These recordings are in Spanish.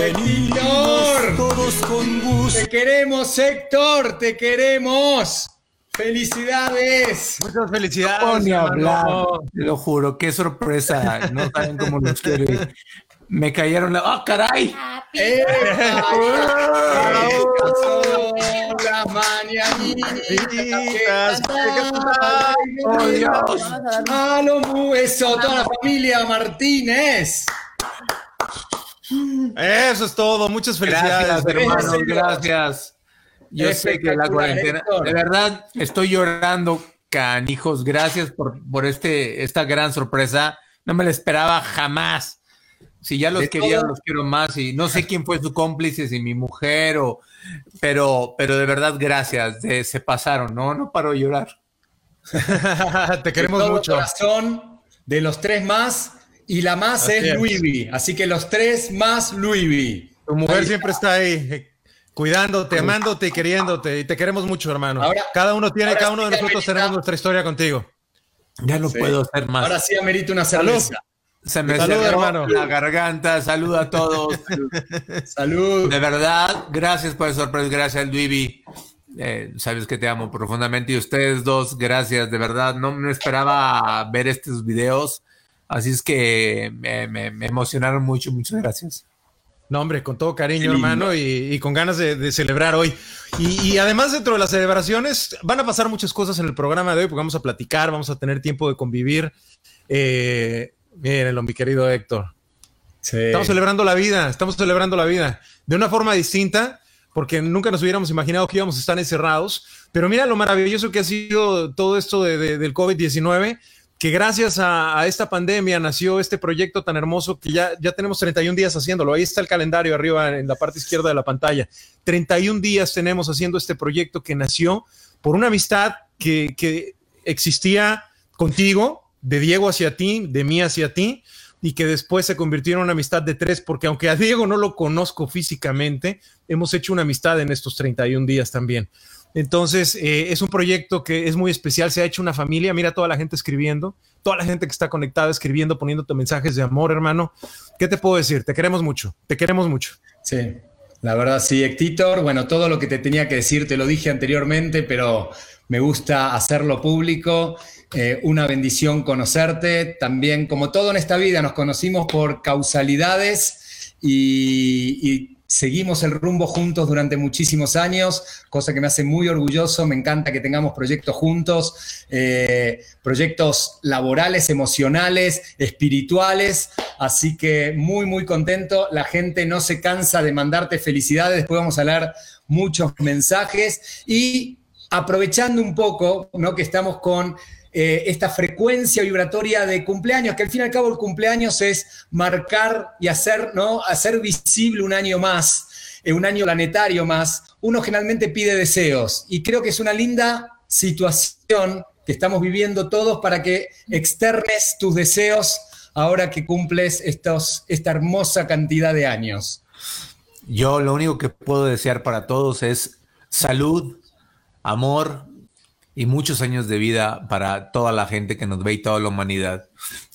Héctor. todos con gusto. Te queremos, Héctor, te queremos. Felicidades. Muchas felicidades. No, ni hablar, te lo juro, qué sorpresa. No saben cómo los quiero. ir. Me cayeron la. ¡Ah, caray! ¡Eh! Mañanitas. ¡Oh, Dios! ¡A lo mu- Eso, toda la familia Martínez. Eso es todo. Muchas felicidades. Gracias, hermanos, gracias. Yo sé que la cuarentena, Héctor. de verdad, estoy llorando, canijos. Gracias por, por este, esta gran sorpresa. No me la esperaba jamás. Si ya los De quería, todo- los quiero más. Y no sé quién fue su cómplice, si mi mujer o. Pero, pero de verdad, gracias. de- se pasaron, ¿no? No paro de llorar. Te queremos de todo mucho. corazón, de los tres más, y la más Así es es. Louis Así que los tres más Louis Tu mujer Ahí siempre está ahí, eh, cuidándote, amándote y queriéndote. Y te queremos mucho, hermano. Ahora- cada uno tiene, ahora cada uno sí, de nosotros Carmelita. tenemos nuestra historia contigo. Ya no Sí. puedo hacer más. Ahora sí amerita una cerveza. se me Salud, hermano. la garganta. Salud a todos. Salud. De verdad, gracias por el sorpresa, gracias Luivi. Eh, sabes que te amo profundamente y ustedes dos, gracias, de verdad, no me esperaba ver estos videos, así es que me, me- me emocionaron mucho, muchas gracias. No, hombre, con todo cariño, hermano, y, y con ganas de, de celebrar hoy. Y, y además, dentro de las celebraciones, van a pasar muchas cosas en el programa de hoy, porque vamos a platicar, vamos a tener tiempo de convivir. Eh, mírenlo, mi querido Héctor. Sí. Estamos celebrando la vida, estamos celebrando la vida de una forma distinta, porque nunca nos hubiéramos imaginado que íbamos a estar encerrados. Pero mira lo maravilloso que ha sido todo esto de- de- del COVID-19, que gracias a, esta pandemia nació este proyecto tan hermoso que ya, ya tenemos 31 días haciéndolo. Ahí está el calendario arriba en la parte izquierda de la pantalla. 31 días tenemos haciendo este proyecto que nació por una amistad que, que existía contigo, de Diego hacia ti, de mí hacia ti, y que después se convirtió en una amistad de tres, porque aunque a Diego no lo conozco físicamente, hemos hecho una amistad en estos 31 días también. Entonces, eh, es un proyecto que es muy especial, se ha hecho una familia, mira toda la gente escribiendo, toda la gente que está conectada escribiendo, poniéndote mensajes de amor, hermano. ¿Qué te puedo decir? Te queremos mucho, te queremos mucho. Sí, la verdad sí, Héctor. Bueno, todo lo que te tenía que decir te lo dije anteriormente, pero me gusta hacerlo público. Eh, una bendición conocerte. También, como todo en esta vida, nos conocimos por causalidades y, y seguimos el rumbo juntos durante muchísimos años, cosa que me hace muy orgulloso. Me encanta que tengamos proyectos juntos, eh, proyectos laborales, emocionales, espirituales. Así que muy, muy contento. La gente no se cansa de mandarte felicidades. Después vamos a leer muchos mensajes y aprovechando un poco, ¿no? Que estamos con eh, esta frecuencia vibratoria de cumpleaños, que al fin y al cabo el cumpleaños es marcar y hacer, ¿no? Hacer visible un año más, eh, un año planetario más. Uno generalmente pide deseos y creo que es una linda situación que estamos viviendo todos para que externes tus deseos ahora que cumples estos, esta hermosa cantidad de años. Yo lo único que puedo desear para todos es salud, amor y muchos años de vida para toda la gente que nos ve y toda la humanidad.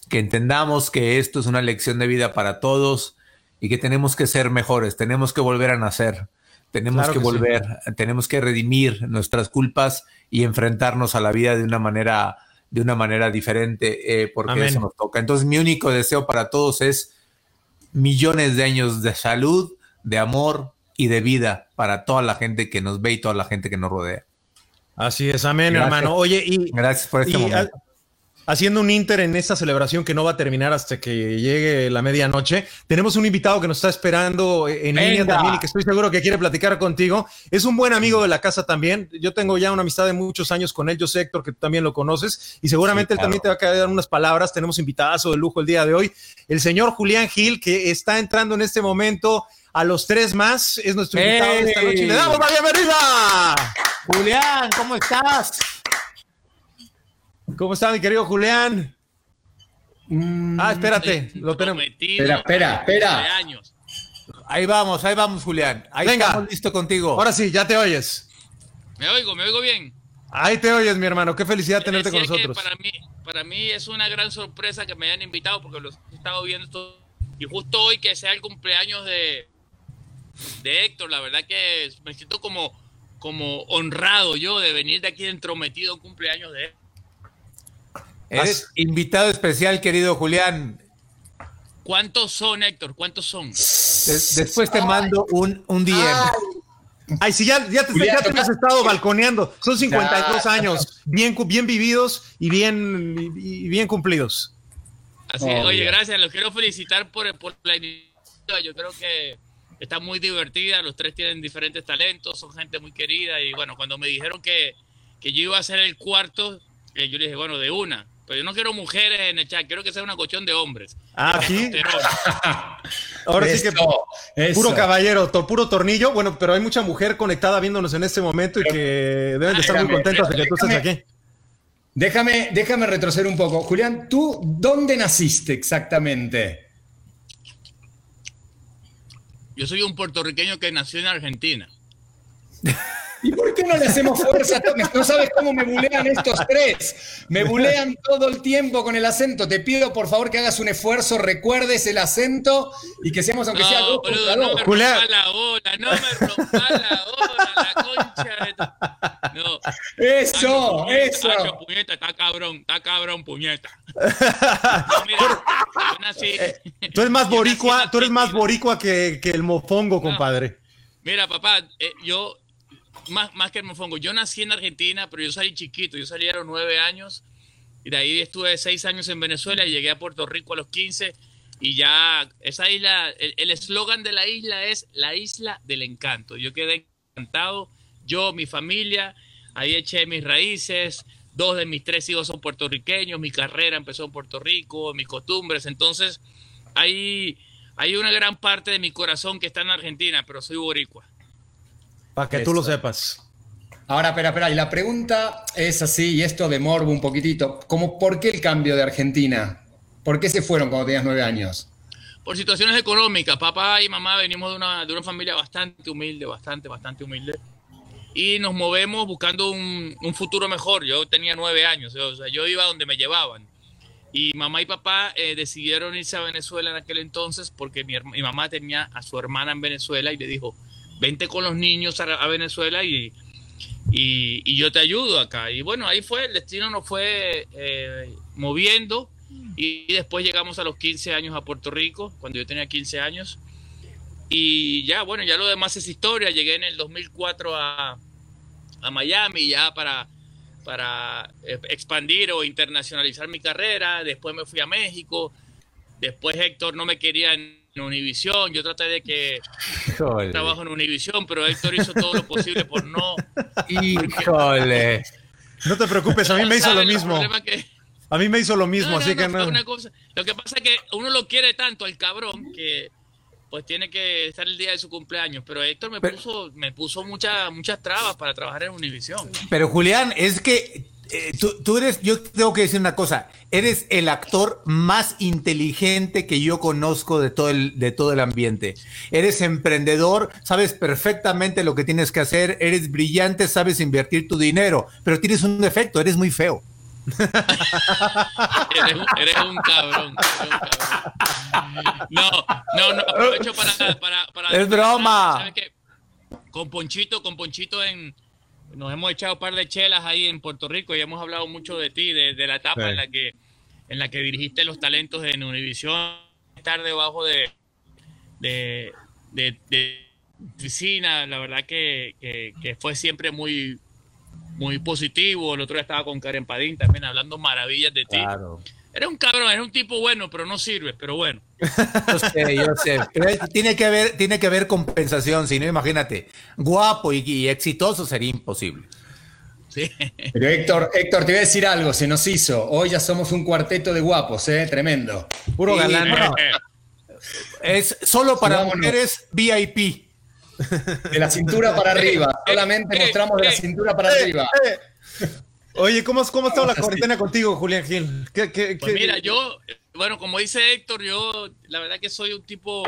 Que entendamos que esto es una lección de vida para todos y que tenemos que ser mejores, tenemos que volver a nacer, tenemos Claro que, que sí. volver, tenemos que redimir nuestras culpas y enfrentarnos a la vida de una manera, de una manera diferente, eh, porque Amén. eso nos toca. Entonces, mi único deseo para todos es millones de años de salud, de amor y de vida para toda la gente que nos ve y toda la gente que nos rodea. Así es, amén, Gracias. hermano. Oye, y, Gracias por este y, momento. ha- haciendo un inter en esta celebración que no va a terminar hasta que llegue la medianoche, tenemos un invitado que nos está esperando en línea también y que estoy seguro que quiere platicar contigo. Es un buen amigo de la casa también. Yo tengo ya una amistad de muchos años con él. Yo sé, Héctor, que tú también lo conoces y seguramente Sí, claro. él también te va a quedar unas palabras. Tenemos invitazo de lujo el día de hoy. El señor Julián Gil, que está entrando en este momento a los tres más, es nuestro invitado de esta noche. Le damos la bienvenida. Julián, ¿cómo estás? ¿Cómo está mi querido Julián? Mm, Ah, espérate, lo tenemos. Espera, espera, espera. años. Ahí vamos, ahí vamos, Julián. Ahí Venga. estamos listo contigo. Ahora sí, ya te oyes. Me oigo, me oigo bien. Ahí te oyes, mi hermano. Qué felicidad tenerte con nosotros. Para mí, para mí es una gran sorpresa que me hayan invitado porque los he estado viendo esto. Y justo hoy que sea el cumpleaños de, de Héctor. La verdad que me siento como, como honrado yo de venir de aquí entrometido a un cumpleaños de él. Eres invitado especial, querido Julián. ¿Cuántos son, Héctor? ¿Cuántos son? Des- después te mando un, un DM. Ay, sí, ya, ya te, Julián, ya te has estado balconeando. Son 52 Ya. años, bien, bien vividos y bien, y bien cumplidos. Así, Obvio. oye, gracias. Los quiero felicitar por, por la iniciativa. Yo creo que está muy divertida. Los tres tienen diferentes talentos, son gente muy querida. Y bueno, cuando me dijeron que, que yo iba a ser el cuarto, eh, yo le dije, bueno, de una. Pero yo no quiero mujeres en el chat, quiero que sea una cuestión de hombres. Ah, sí. Ahora sí que Eso, puro caballero, to- puro tornillo. Bueno, pero hay mucha mujer conectada viéndonos en este momento y que deben de estar muy contentas de que tú estés aquí. Déjame, déjame retroceder un poco. Julián, ¿tú dónde naciste exactamente? Yo soy un puertorriqueño que nació en Argentina. ¿Y por qué no le hacemos fuerza? No sabes cómo me bulean estos tres. Me bulean todo el tiempo con el acento. Te pido por favor que hagas un esfuerzo, recuerdes el acento y que seamos aunque sea dos boludo, no me Julián. rompa la ola, no me rompa la ola, la concha de tu- No. Eso, puñeta, eso. puñeta, está cabrón, está cabrón, puñeta. No, mira, yo nací. Eh, Tú eres más boricua, tú eres más boricua que, que el mofongo, compadre. Mira, papá, eh, yo, más, más que el mofongo, yo nací en Argentina, pero yo salí chiquito, yo salí a los nueve años, y de ahí estuve seis años en Venezuela y llegué a Puerto Rico a los 15, y ya, esa isla, el eslogan de la isla es la isla del encanto. Yo quedé encantado, yo, mi familia, ahí eché mis raíces, dos de mis tres hijos son puertorriqueños, mi carrera empezó en Puerto Rico, mis costumbres, entonces hay, hay una gran parte de mi corazón que está en Argentina, pero soy boricua. Para que tú Eso. lo sepas. Ahora, espera, espera. Y la pregunta es así, y esto de morbo un poquitito. Como, ¿Por qué el cambio de Argentina? ¿Por qué se fueron cuando tenías nueve años? Por situaciones económicas, papá y mamá venimos de una, de una familia bastante humilde, bastante, bastante humilde. Y nos movemos buscando un, un futuro mejor. Yo tenía nueve años, o sea, yo iba donde me llevaban. Y mamá y papá eh, decidieron irse a Venezuela en aquel entonces porque mi, mi mamá tenía a su hermana en Venezuela y le dijo, vente con los niños a, Venezuela y, y, yo te ayudo acá. Y bueno, ahí fue, el destino nos fue eh, moviendo y después llegamos a los 15 años a Puerto Rico, cuando yo tenía 15 años. Y ya, bueno, ya lo demás es historia. Llegué en el 2004 a, a Miami ya para, para eh, expandir o internacionalizar mi carrera. Después me fui a México. Después Héctor no me quería Univisión. Yo traté de que Híjole. trabajo en Univisión, pero Héctor hizo todo lo posible por no. Híjole. No te preocupes, a mí me hizo lo ¿Saben los mismo. que- A mí me hizo lo mismo, No, así no, que no, fue no. una cosa. Lo que pasa es que uno lo quiere tanto al cabrón que pues tiene que estar el día de su cumpleaños. Pero Héctor me Pero- puso, me puso muchas, muchas trabas para trabajar en Univisión. Pero Julián, es que eh, tú, tú eres, yo tengo que decir una cosa, eres el actor más inteligente que yo conozco de todo el, de todo el ambiente. Eres emprendedor, sabes perfectamente lo que tienes que hacer, eres brillante, sabes invertir tu dinero, pero tienes un defecto, eres muy feo. Eres, un- eres un cabrón. eres un cabrón. No, no, no, aprovecho para... para, para Es broma. ¿Sabes qué? Con Ponchito, con Ponchito en... Nos hemos echado un par de chelas ahí en Puerto Rico y hemos hablado mucho de ti, de, de la etapa Sí. en la que en la que dirigiste los talentos en Univisión, estar debajo de de, de, la verdad que, que, que fue siempre muy muy positivo. El otro día estaba con Karen Padín también hablando maravillas de ti. Era un cabrón, era un tipo bueno, pero no sirve, pero bueno. Yo sé, yo sé. Pero tiene que haber, tiene que haber compensación, si no, imagínate, guapo y, y exitoso sería imposible. Sí. Pero Héctor, Héctor, te voy a decir algo, se nos hizo. Hoy ya somos un cuarteto de guapos, ¿eh? Tremendo. Puro Y, galán. bueno, Es solo para Vámonos. mujeres VIP. De la cintura para arriba. Solamente eh, mostramos de la eh, cintura para arriba. Oye, ¿cómo, cómo ha estado la cuarentena contigo, Julián Gil? ¿Qué, qué, Pues qué- mira, yo, bueno, como dice Héctor, yo la verdad que soy un tipo,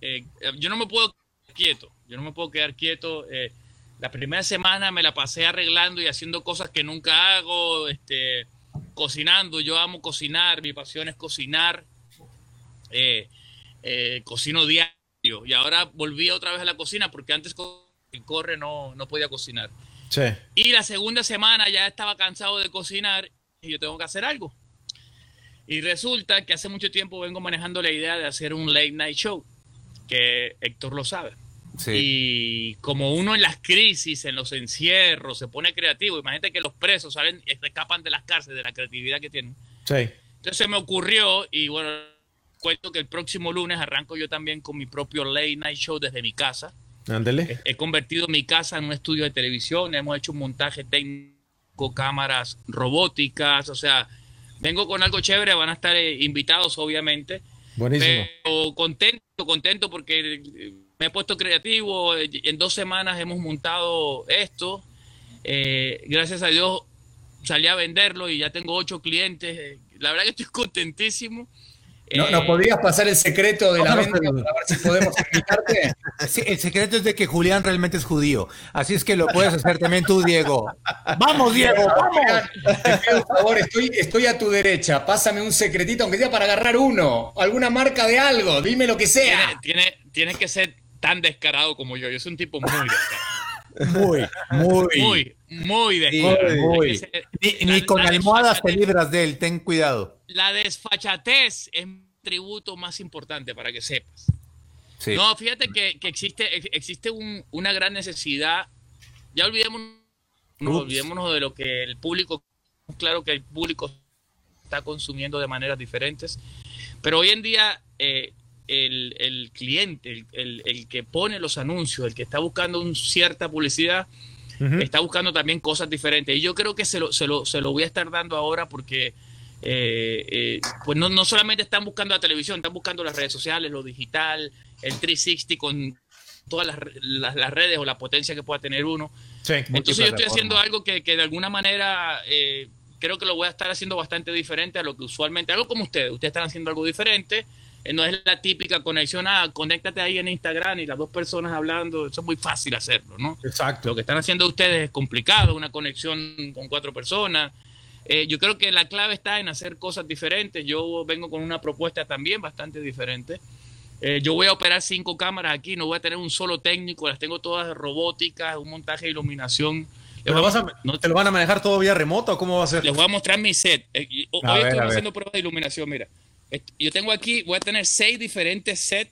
eh, yo no me puedo quedar quieto, yo no me puedo quedar quieto. eh, la primera semana me la pasé arreglando y haciendo cosas que nunca hago, este, cocinando, yo amo cocinar, mi pasión es cocinar, eh, cocino diario, y ahora volví otra vez a la cocina porque antes corre no, no podía cocinar. Sí. Y la segunda semana ya estaba cansado de cocinar y yo tengo que hacer algo. Y resulta que hace mucho tiempo vengo manejando la idea de hacer un late night show, que Héctor lo sabe. Sí. Y como uno en las crisis, en los encierros, se pone creativo, imagínate que los presos salen, escapan de las cárceles, de la creatividad que tienen. Sí. Entonces se me ocurrió y bueno, cuento que el próximo lunes arranco yo también con mi propio late night show desde mi casa. Ándele. He, he convertido mi casa en un estudio de televisión, hemos hecho un montaje técnico, cámaras robóticas, o sea, vengo con algo chévere, van a estar eh, invitados obviamente. Buenísimo. Pero contento, contento porque eh, me he puesto creativo, eh, en dos semanas hemos montado esto, eh, gracias a Dios salí a venderlo y ya tengo ocho clientes, la verdad que estoy contentísimo. ¿No, Eh, ¿Nos podrías pasar el secreto de la venta para ver si podemos invitarte? Sí, el secreto es de que Julián realmente es judío. Así es que lo puedes hacer también tú, Diego. ¡Vamos, Diego! ¡Vamos! Te pido un favor, estoy, estoy a tu derecha. Pásame un secretito, aunque sea para agarrar uno. Alguna marca de algo, dime lo que sea. tiene, tiene, tiene que ser tan descarado como yo. Yo soy un tipo muy descarado. Muy, muy. Muy, muy Sí, descarado. muy. Ser- Ni, la- ni con almohadas te libras de él, ten cuidado. La desfachatez es mi tributo más importante para que sepas. Sí. No, fíjate que, que existe, ex- existe un- una gran necesidad. Ya olvidémonos, no, olvidémonos de lo que el público, claro que el público está consumiendo de maneras diferentes, pero hoy en día eh, el, el cliente, el, el- el que pone los anuncios, el que está buscando un cierta publicidad, está buscando también cosas diferentes. Y yo creo que se lo, se lo, se lo voy a estar dando ahora porque eh, eh, pues no, no solamente están buscando la televisión, están buscando las redes sociales, lo digital, el 360 con todas las, las- las redes o la potencia que pueda tener uno. Sí. Entonces yo estoy haciendo algo que, que de alguna manera eh, creo que lo voy a estar haciendo bastante diferente a lo que usualmente, algo como ustedes, ustedes están haciendo algo diferente. Eh, No es la típica conexión, ah, conéctate ahí en Instagram y las dos personas hablando, eso es muy fácil hacerlo, ¿no? Exacto. Lo que están haciendo ustedes es complicado, una conexión con cuatro personas. Eh, yo creo que la clave está en hacer cosas diferentes. Yo vengo con una propuesta también bastante diferente. Eh, yo voy a operar cinco cámaras aquí, no voy a tener un solo técnico, las tengo todas robóticas, un montaje de iluminación. ¿Pero vas a, a- no- ¿Te lo van a manejar todo vía remoto o cómo va a ser? les voy a mostrar mi set. Eh, hoy A ver, estoy a haciendo pruebas de iluminación, mira. Yo tengo aquí, voy a tener seis diferentes sets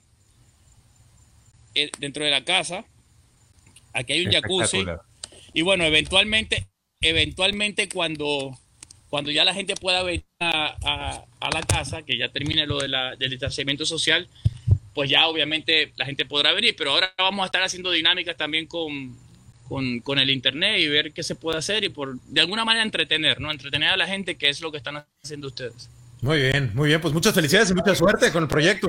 eh, dentro de la casa. Aquí hay un jacuzzi. Y bueno, eventualmente, eventualmente cuando, cuando ya la gente pueda venir a, a- a la casa, que ya termine lo de la, del distanciamiento social, pues ya obviamente la gente podrá venir. Pero ahora vamos a estar haciendo dinámicas también con, con, con el internet y ver qué se puede hacer y por de alguna manera entretener, ¿no? Entretener a la gente, que es lo que están haciendo ustedes. Muy bien, muy bien. Pues muchas felicidades y mucha suerte con el proyecto.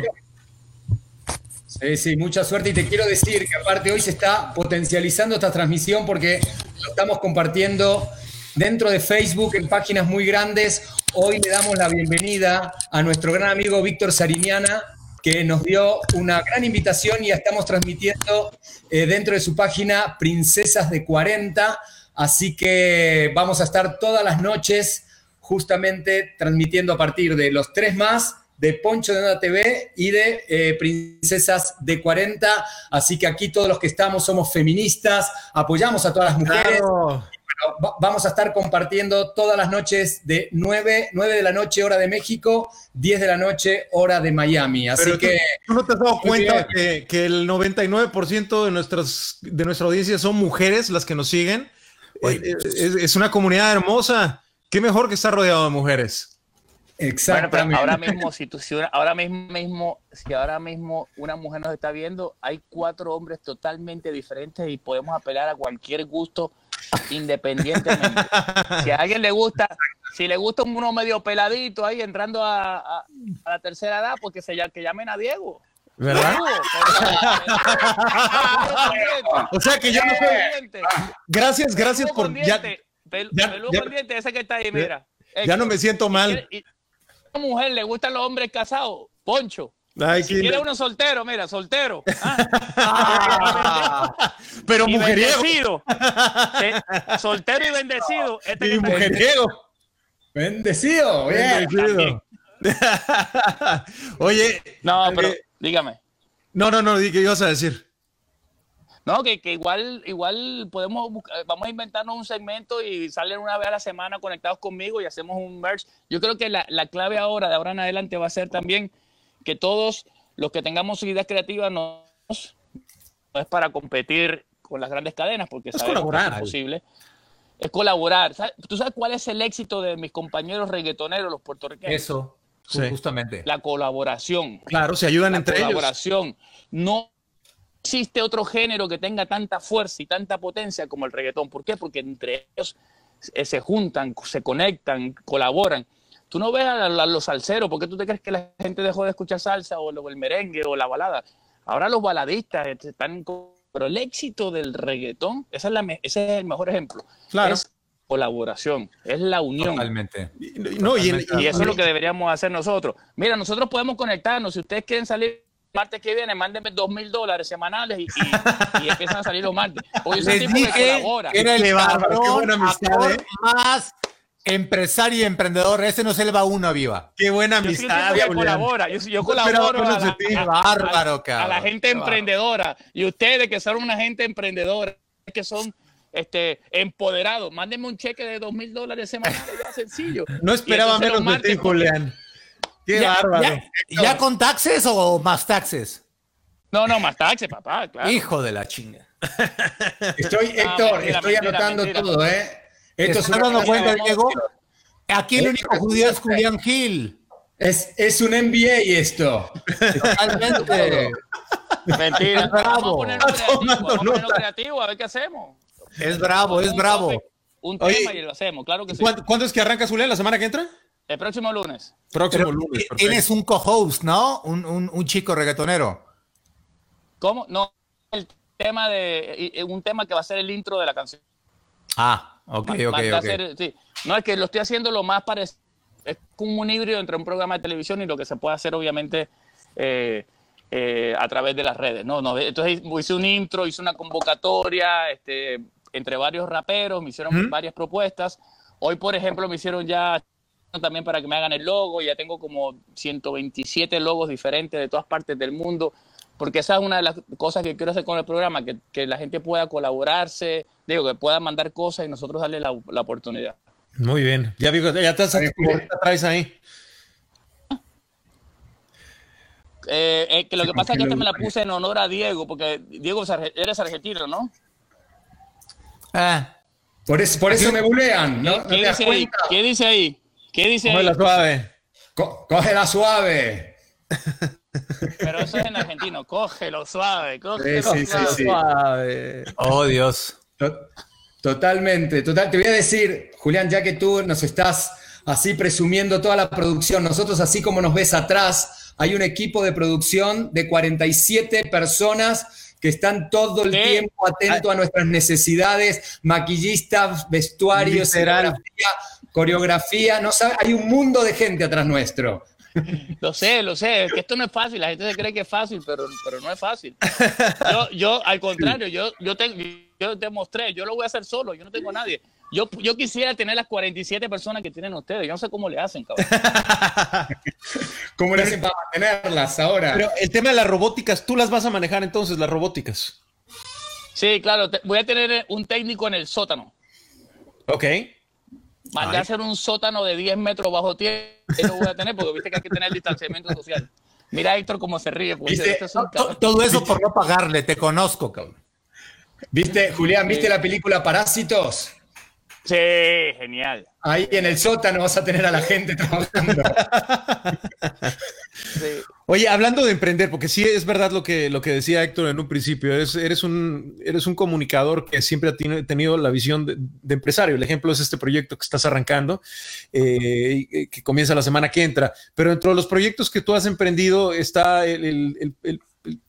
Sí, sí, mucha suerte. Y te quiero decir que aparte hoy se está potencializando esta transmisión porque lo estamos compartiendo dentro de Facebook en páginas muy grandes. Hoy le damos la bienvenida a nuestro gran amigo Víctor Sariniana, que nos dio una gran invitación y ya estamos transmitiendo eh, dentro de su página Princesas de 40. Así que vamos a estar todas las noches justamente transmitiendo a partir de los tres más de Poncho de Onda TV y de eh, Princesas de 40. Así que aquí todos los que estamos somos feministas, apoyamos a todas las mujeres. Claro. Va- Vamos a estar compartiendo todas las noches de 9, 9 de la noche hora de México, 10 de la noche hora de Miami. Así Pero tú, que tú no te has dado cuenta que, que el 99% de, nuestras, de nuestra audiencia son mujeres las que nos siguen. Oye. Eh, Es, es una comunidad hermosa. Qué mejor que estar rodeado de mujeres. Bueno, pero exactamente. ahora mismo, si tú, si una- ahora mismo, mismo, si ahora mismo una mujer nos está viendo, hay cuatro hombres totalmente diferentes y podemos apelar a cualquier gusto independientemente. si a alguien le gusta, si le gusta uno medio peladito ahí entrando a, a- a la tercera edad, pues que se que llamen a Diego. ¿Verdad? O sea que yo no soy. Gracias, gracias por. Ya, pel- ya- peludo ya- con diente, ese que está ahí, mira. ya no me siento mal. Y- y- a una mujer le gustan los hombres casados, Poncho. Ay, Si qué- quiere uno soltero, mira, soltero. Ah, Pero y mujeriego. bendecido. Soltero y bendecido. Este Y mujeriego. Bendecido, bien. Bendecido. Oye, No, pero eh, dígame. No, no, no, di que ibas a decir. No, que, que igual, igual podemos buscar- vamos a inventarnos un segmento y salen una vez a la semana conectados conmigo y hacemos un merch. Yo creo que la, la clave ahora, de ahora en adelante, va a ser también que todos los que tengamos ideas creativas no, no es para competir con las grandes cadenas, porque Es que colaborar. es imposible. Es colaborar. ¿Tú sabes cuál es el éxito de mis compañeros reggaetoneros, los puertorriqueños? Eso, Sí. justamente. La colaboración Claro, se ayudan la entre ellos. colaboración. No existe otro género que tenga tanta fuerza y tanta potencia como el reggaetón. ¿Por qué? Porque entre ellos se juntan, se conectan, colaboran. Tú no ves a, los salseros, ¿por qué tú te crees que la gente dejó de escuchar salsa o, el merengue o la balada? Ahora los baladistas están... con- Pero el éxito del reggaetón, esa es la ese es el mejor ejemplo. Claro. Es colaboración, es la unión. Totalmente. Y- No, y, eso es lo que deberíamos hacer nosotros. Mira, nosotros podemos conectarnos. Si ustedes quieren salir martes que viene, mándenme dos mil dólares semanales y, y- y empiezan a salir los martes. Porque yo soy Les un tipo que colabora. era el Qué bárbaro, qué cabrón buena amistad, ¿eh? más empresario y emprendedor. Ese no se le va uno a viva. qué buena Yo amistad. colabora. Yo, yo No esperaba colaboro a menos de la, a- Bárbaro, a- a cabrón. la gente emprendedora. Y ustedes que son una gente emprendedora, que son este, empoderados, mándenme un cheque de dos mil dólares semanales. ya sencillo. No esperaba menos de ti, Julián. Qué ¿Ya, bárbaro. ya- ya con taxes o más taxes? No, no, más taxes, papá, claro. Hijo de la chinga. Estoy, Héctor, mentira, estoy mentira, anotando mentira. todo, ¿eh? ¿Te Esto es, estás dando cuenta, Diego? Aquí el único judío es Julián Gil. Es, es un MBA esto. Totalmente. Mentira. Es bravo. Vamos a creativo, a ponerlo nota. creativo, a ver qué hacemos. Es bravo, es bravo. Un Oye, tema y lo hacemos, claro que sí. ¿Cuándo, cuándo es que arranca Julián? ¿La semana que entra? El próximo lunes. Próximo Pero lunes. perfecto. tienes un co-host, ¿no? Un, un- un chico reggaetonero. ¿Cómo? No, el tema de. Un tema que va a ser el intro de la canción. Ah, ok, Va- ok, va a ok. ser- sí. No, es que lo estoy haciendo lo más parecido. Es como un híbrido entre un programa de televisión y lo que se puede hacer, obviamente, eh, eh, a través de las redes. No, no, entonces hice un intro, hice una convocatoria este, entre varios raperos, me hicieron Ujú. varias propuestas. Hoy, por ejemplo, me hicieron ya también para que me hagan el logo. Ya tengo como 127 logos diferentes de todas partes del mundo. Porque esa es una de las cosas que quiero hacer con el programa, que, que la gente pueda colaborarse, digo, que pueda mandar cosas y nosotros darle la, la oportunidad. Muy bien. Ya, vi- ya te Bien, Julián. traes ahí. Eh, eh, que lo que pasa es que esta me la puse en honor a Diego, porque Diego eres argentino, ¿no? Ah, Por eso, por eso me bulean, ¿no? ¿No ¿Qué, te das dice ahí? ¿Qué dice ahí? ¿Qué dice ahí? Cógela suave. Co- cógela suave. Pero eso es en argentino. Cógelo suave, cógelo Sí, sí, sí, suave. oh, Dios. To- Totalmente, total. Te voy a decir, Julián, ya que tú nos estás así presumiendo toda la producción, nosotros así como nos ves atrás, hay un equipo de producción de 47 personas que están todo el Sí. tiempo atentos a nuestras necesidades, maquillistas, vestuarios, coreografía, no sabe, hay un mundo de gente atrás nuestro. Lo sé, lo sé, es que esto no es fácil, la gente se cree que es fácil, pero, pero no es fácil. Yo, yo al contrario, yo, yo, te, yo te mostré, yo lo voy a hacer solo, yo no tengo a nadie. Yo, yo quisiera tener las 47 personas que tienen ustedes, yo no sé cómo le hacen, cabrón. ¿Cómo le hacen para mantenerlas ahora? Pero el tema de las robóticas, tú las vas a manejar entonces, las robóticas. Sí, claro, te- voy a tener un técnico en el sótano. Ok. Mandé a hacer un sótano de 10 metros bajo tierra, y lo voy a tener porque viste que hay que tener distanciamiento social. Mira Héctor cómo se ríe, porque ¿Viste? este es un. Todo eso por no pagarle, te conozco, cabrón. ¿Viste, Julián, viste la película Parásitos? Sí, genial. Ahí en el sótano vas a tener a la gente trabajando. Sí. Oye, hablando de emprender, porque sí es verdad lo que, lo que decía Héctor en un principio, eres, eres, un, eres un comunicador que siempre ha teni- tenido la visión de, de empresario. El ejemplo es este proyecto que estás arrancando, eh, que comienza la semana que entra. Pero dentro de los proyectos que tú has emprendido está el, el- el- el- el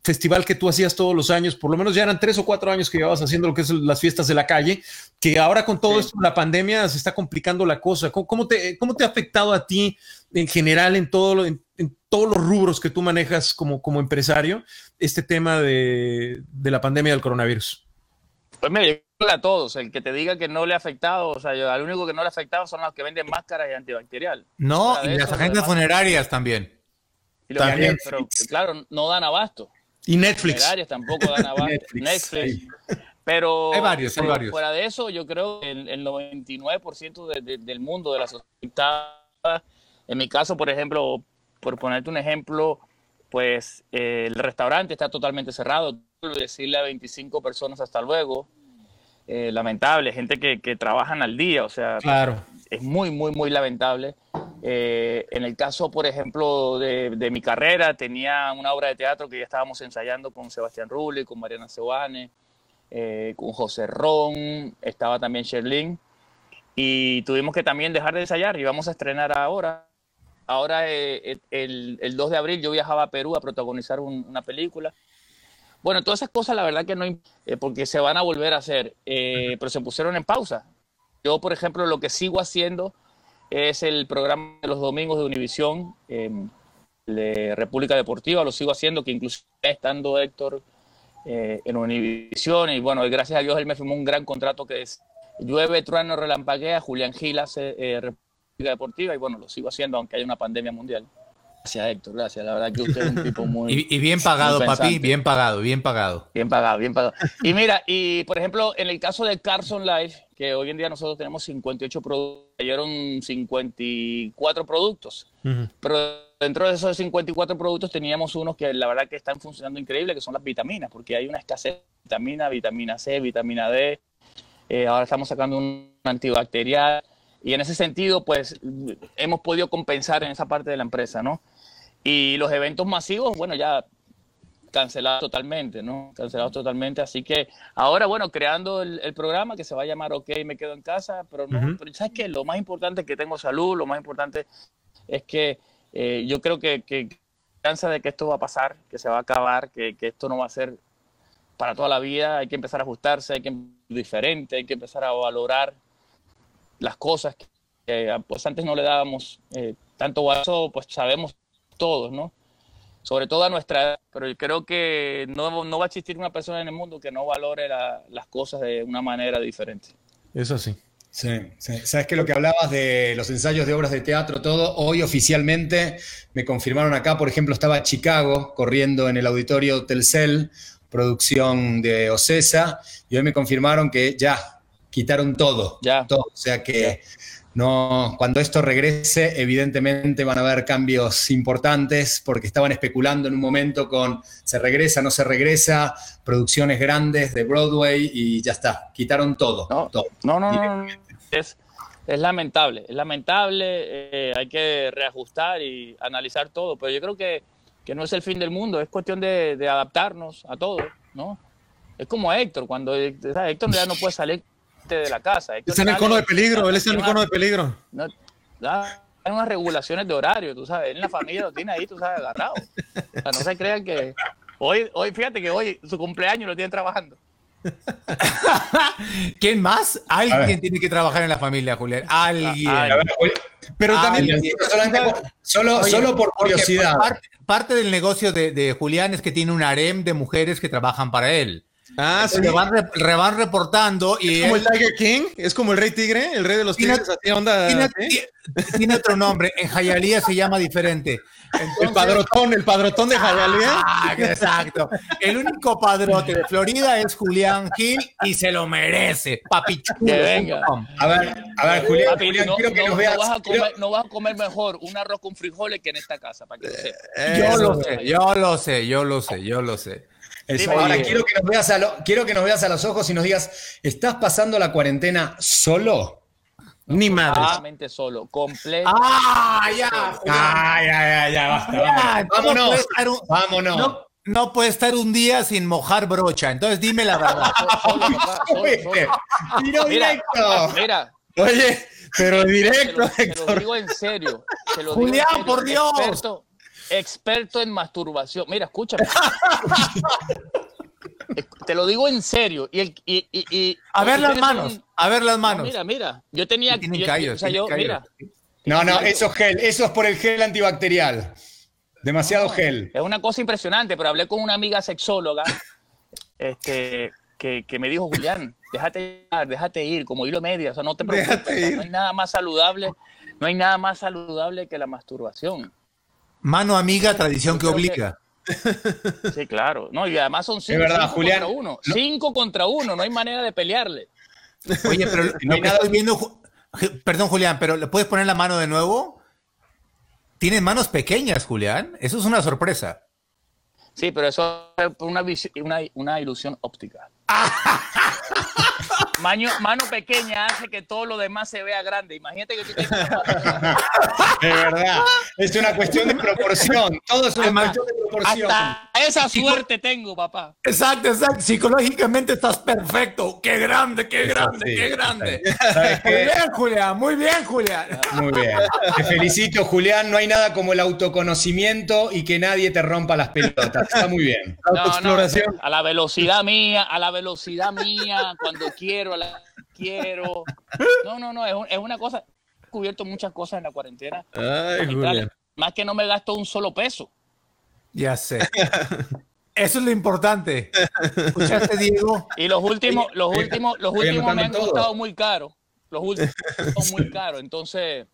festival que tú hacías todos los años, por lo menos ya eran tres o cuatro años que llevabas haciendo lo que es las fiestas de la calle, que ahora con todo Sí. esto, la pandemia, se está complicando la cosa. ¿Cómo, cómo te, ¿Cómo te ha afectado a ti en general en, todo lo- en, en todos los rubros que tú manejas como, como empresario este tema de, de la pandemia del coronavirus? Pues mira, yo creo que a todos, el que te diga que no le ha afectado, o sea, yo, al único que no le ha afectado son los que venden máscaras y antibacterial. No, y las agencias funerarias también. Y lo que También, pero claro, no dan abasto. Y Netflix. Tampoco dan abasto. Netflix, Netflix. sí. Pero Hay varios, hay pero varios. fuera de eso, yo creo que el, el 99% de- de- del mundo de la sociedad, en mi caso, por ejemplo, por ponerte un ejemplo, pues eh, el restaurante está totalmente cerrado. Decirle a 25 personas hasta luego, eh, lamentable, gente que, que trabajan al día, o sea, Claro. es muy, muy, muy lamentable. Eh, en el caso, por ejemplo, de, de mi carrera, tenía una obra de teatro que ya estábamos ensayando con Sebastián Rulli, con Mariana Sebane, eh, con José Ron, estaba también Sherlyn, y tuvimos que también dejar de ensayar y vamos a estrenar ahora. Ahora, eh, el, el 2 de abril, yo viajaba a Perú a protagonizar un- una película. Bueno, todas esas cosas, la verdad que no, eh, porque se van a volver a hacer, eh, pero se pusieron en pausa. Yo, por ejemplo, lo que sigo haciendo es el programa de los domingos de Univisión, eh, de República Deportiva, lo sigo haciendo, que incluso estando Héctor eh, en Univisión, y bueno, gracias a Dios él me firmó un gran contrato que es Llueve, Trueno, Relampaguea, Julián Gil hace eh, República Deportiva, y bueno, lo sigo haciendo aunque haya una pandemia mundial. Gracias, Héctor, gracias. La verdad que usted es un tipo muy... Y, y bien pagado, papi, bien pagado, bien pagado. Bien pagado, bien pagado. Y mira, y por ejemplo, en el caso de Carson Life, que hoy en día nosotros tenemos 58 productos, cayeron 54 productos, Ujú. pero dentro de esos 54 productos teníamos unos que la verdad que están funcionando increíble, que son las vitaminas, porque hay una escasez de vitamina, vitamina C, vitamina D, eh, ahora estamos sacando un antibacterial, y en ese sentido, pues, hemos podido compensar en esa parte de la empresa, ¿no? Y los eventos masivos, bueno, ya cancelados totalmente, ¿no? Cancelados totalmente. Así que ahora, bueno, creando el, el programa que se va a llamar OK, me quedo en casa, pero no, Ujú. pero ¿sabes qué? Lo más importante es que tengo salud, lo más importante es que eh, yo creo que, que cansa de que esto va a pasar, que se va a acabar, que, que esto no va a ser para toda la vida, hay que empezar a ajustarse, hay que diferente, hay que empezar a valorar las cosas que, que, pues antes no le dábamos eh, tanto valor, pues sabemos todos, ¿no? Sobre todo a nuestra edad, pero yo creo que no, no va a existir una persona en el mundo que no valore la- las cosas de una manera diferente. Eso sí. Sí, sí. Sabes que lo que hablabas de los ensayos de obras de teatro, todo, hoy oficialmente me confirmaron acá, por ejemplo, estaba Chicago corriendo en el auditorio Telcel, producción de Ocesa, y hoy me confirmaron que ya quitaron todo. Ya. todo. O sea que no, cuando esto regrese, evidentemente van a haber cambios importantes, porque estaban especulando en un momento con se regresa, no se regresa, producciones grandes de Broadway y ya está, quitaron todo. No, todo. no, no, no, no. Es, es lamentable, es lamentable, eh, hay que reajustar y analizar todo, pero yo creo que, que no es el fin del mundo, es cuestión de, de adaptarnos a todo, ¿no? Es como Héctor, cuando ¿sabes? Héctor ya no puede salir de la casa. Está en el cono de peligro, él está en el cono de peligro. No, da- hay unas regulaciones de horario, tú sabes, él en la familia lo tiene ahí, tú sabes, agarrado. O sea, no se crean que... Hoy, hoy, fíjate que hoy su cumpleaños lo tienen trabajando. ¿Quién más? Alguien tiene que trabajar en la familia, Julián. Alguien. A ver, Juli- Pero también, por- solo, Oye, solo por curiosidad. Parte, parte del negocio de, de Julián es que tiene un harem de mujeres que trabajan para él. Ah, sí. Le van, re- le van reportando y Es como él el Tiger King, es como el Rey Tigre, el rey de los Tiene- tigres, así onda. tiene, otro nombre. En Jayalía se llama diferente. El padrotón, el padrotón de Jayalía. Ah, exacto. El único padrote de Florida es Julián Gil y se lo merece. Papichulo. Que venga. A ver, a ver, Julián, Papi, Julián, no, quiero que no- nos no veas. vas a quiero- comer, no vas a comer mejor un arroz con frijoles que en esta casa, para que lo sepas. Yo lo sé, yo lo sé, yo lo sé, yo lo sé. Eso, Dime, ahora quiero que, nos veas a lo- quiero que nos veas a los ojos y nos digas, ¿estás pasando la cuarentena solo? Ni madres. Totalmente solo, completo. ¡Ah, ya! Ah, ya, ya, ya, basta. Vámonos. no puede estar un- Vámonos. No, no puede estar un día sin mojar brocha. Entonces dime la verdad. Solo, solo, Oye, solo. Tiro Mira, directo. mira, Oye, pero te directo, lo, te lo digo en serio. te lo digo en Julián, serio, por Dios. Experto, experto en masturbación. Mira, escúchame. te lo digo en serio. Y el, y, y, y- A ver las manos, un- a ver las No, manos. mira, mira. Yo tenía. Yo- callos, o sea, tienen yo, callos. mira. No, no, eso es gel. Eso es por el gel antibacterial. Demasiado gel. Es una cosa impresionante, pero hablé con una amiga sexóloga este, que, que me dijo, Julián, déjate ir, déjate ir, como hilo media, o sea, no te preocupes, no hay nada más saludable, no hay nada más saludable que la masturbación. Mano amiga, tradición que obliga. Sí, claro. No, y además son cinco, verdad, cinco Julián. contra uno. Cinco contra uno, no hay manera de pelearle. Oye, pero que nada- estoy viendo, perdón, Julián, pero ¿le puedes poner la mano de nuevo? Tienes manos pequeñas, Julián. Eso es una sorpresa. Sí, pero eso es una, una ilusión óptica. Maño- mano pequeña hace que todo lo demás se vea grande. Imagínate que tú tienes De verdad. Es una cuestión de proporción. Todo es una cuestión de proporción. Hasta esa suerte tengo, papá. Exacto, exacto. Psicológicamente estás perfecto. Qué grande, qué grande, sí. qué grande. ¿Sabes Muy bien, Julián, muy bien, Julián. Muy bien. Te felicito, Julián. No hay nada como el autoconocimiento y que nadie te rompa las pelotas. Está muy bien. No, a la velocidad mía, a la velocidad mía, cuando quiero, a la quiero. No, no, no, es, un- es una cosa. He cubierto muchas cosas en la cuarentena. Ay, magistrales. Julián. Más que no me gasto un solo peso. Ya sé. Eso es lo importante. ¿Escuchaste, Diego? Y los últimos, los últimos, los últimos me han todo. costado muy caro. Los últimos son muy caros. Entonces,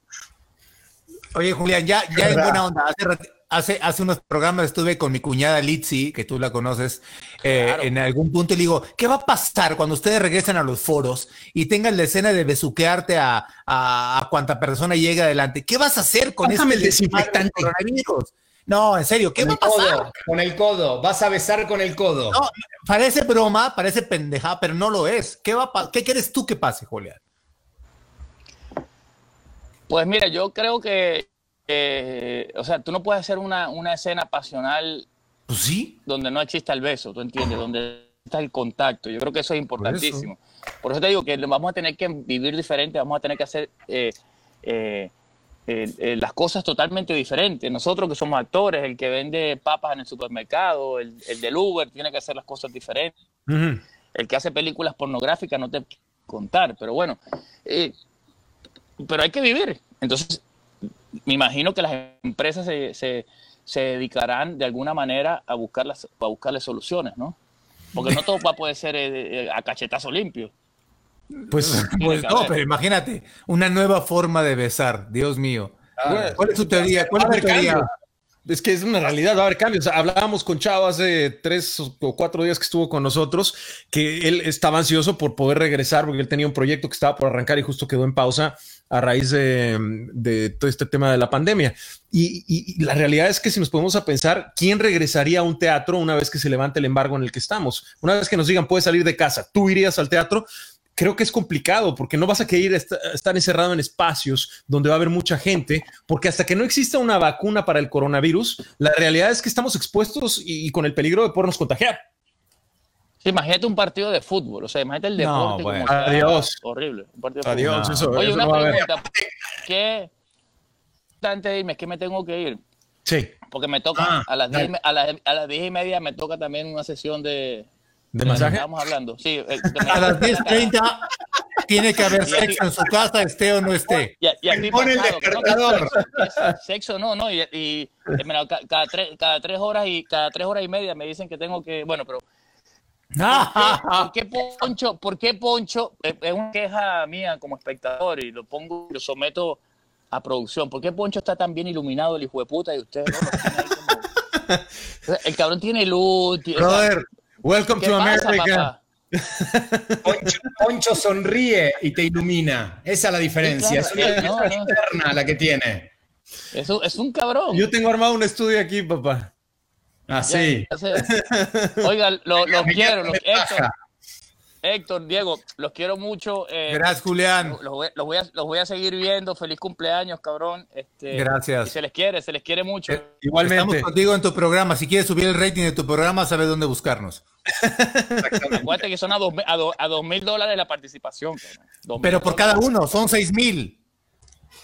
Oye, Julián, ya, ya en buena onda. Hace, rati- hace, hace unos programas estuve con mi cuñada Litzy, que tú la conoces, eh, Claro. en algún punto y le digo, ¿qué va a pasar cuando ustedes regresen a los foros y tengan la escena de besuquearte a, a, a cuanta persona llegue adelante? ¿Qué vas a hacer con Pásame este el desinfectante. coronavirus? No, en serio, ¿qué Con va a pasar? codo. Con el codo. Vas a besar con el codo. No, parece broma, parece pendeja, pero no lo es. ¿Qué, va a ¿Qué quieres tú que pase, Julián? pues mira, yo creo que, eh, o sea, tú no puedes hacer una, una escena pasional Pues sí. donde no exista el beso, ¿tú entiendes? Donde está el contacto. Yo creo que eso es importantísimo. Por eso, te digo que vamos a tener que vivir diferente, vamos a tener que hacer eh, eh, las cosas totalmente diferentes. Nosotros que somos actores, el que vende papas en el supermercado, el, el del Uber, tiene que hacer las cosas diferentes. El que hace películas pornográficas no te contar, pero bueno, pero hay que vivir. Entonces, me imagino que las empresas se, se- se dedicarán de alguna manera a, buscar las, a buscarle soluciones, ¿no? Porque no todo va a poder ser eh, eh, a cachetazo limpio. Pues, pues no, pero imagínate, una nueva forma de besar, Dios mío. Ah, ¿Cuál es tu teoría? ¿Cuál Va a es tu haber teoría? cambio. Es que es una realidad, va a haber cambios. Hablábamos con Chavo hace tres o cuatro días que estuvo con nosotros, que él estaba ansioso por poder regresar porque él tenía un proyecto que estaba por arrancar y justo quedó en pausa a raíz de, todo este tema de la pandemia. Y, la realidad es que si nos ponemos a pensar, ¿quién regresaría a un teatro una vez que se levante el embargo en el que estamos? Una vez que nos digan, puedes salir de casa, ¿tú irías al teatro? creo que es complicado porque no vas a querer est- estar encerrado en espacios donde va a haber mucha gente, porque hasta que no exista una vacuna para el coronavirus, la realidad es que estamos expuestos y, y con el peligro de podernos contagiar. Sí, imagínate un partido de fútbol, o sea, imagínate el No, deporte bueno. como sea Adiós. horrible. un partido de Adiós, fútbol. eso, Oye, eso una no pregunta, ¿qué antes de irme, es que me tengo que ir? Sí, Porque me toca Ah, a, las diez, a, las, a las diez y media me toca también una sesión de, de masaje. Estamos hablando, sí. eh, A las 10.30 tiene que haber sexo en su casa, esté o no esté. Y, y aquí Pon el pasado, que no, despertador. sexo, no, no, y, y, eh, cada, tres, cada tres horas y cada tres horas y media me dicen que tengo que, bueno, pero ¿por qué Poncho, por qué Poncho, es una queja mía como espectador y lo pongo, lo someto a producción, ¿por qué Poncho está tan bien iluminado el hijo de puta y ustedes no como- el cabrón tiene luz, Brother, welcome ¿qué to pasa, America. Poncho, Poncho sonríe y te ilumina. Esa es la diferencia. Sí, es una no, no. interna la que tiene. Es un, es un cabrón. Yo tengo armado un estudio aquí, papá. Así. Ya sé. Oiga, lo- los quiero, los. Héctor, Héctor, Diego, los quiero mucho. eh, Gracias, Julián. los, voy, los voy a, los voy a seguir viendo. Feliz cumpleaños, cabrón. Este, Gracias. y se les quiere, se les quiere mucho. Eh, Igualmente. Estamos contigo en tu programa. Si quieres subir el rating de tu programa, sabes dónde buscarnos. Acuérdate que son a dos, a do- a dos mil dólares la participación. cabrón. Pero por cada uno, son seis mil.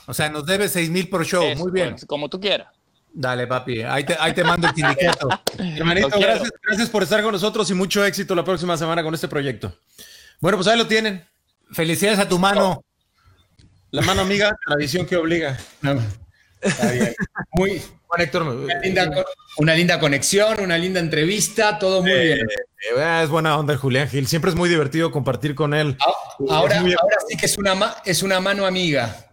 O sea, nos debes seis mil por show. Eso, Muy bien. como tú quieras. Dale, papi. Ahí te, ahí te mando el sindicato. Hermanito, gracias, gracias por estar con nosotros y mucho éxito la próxima semana con este proyecto. Bueno, pues ahí lo tienen. Felicidades a tu mano. La mano amiga, la visión que obliga. No, Está bien. Muy, Bueno, Héctor, una, linda, co- una linda conexión, una linda entrevista, todo muy bien. eh, es buena onda el Julián Gil. Siempre es muy divertido compartir con él. Ah, Ahora, muy- ahora sí que es una, es una mano amiga.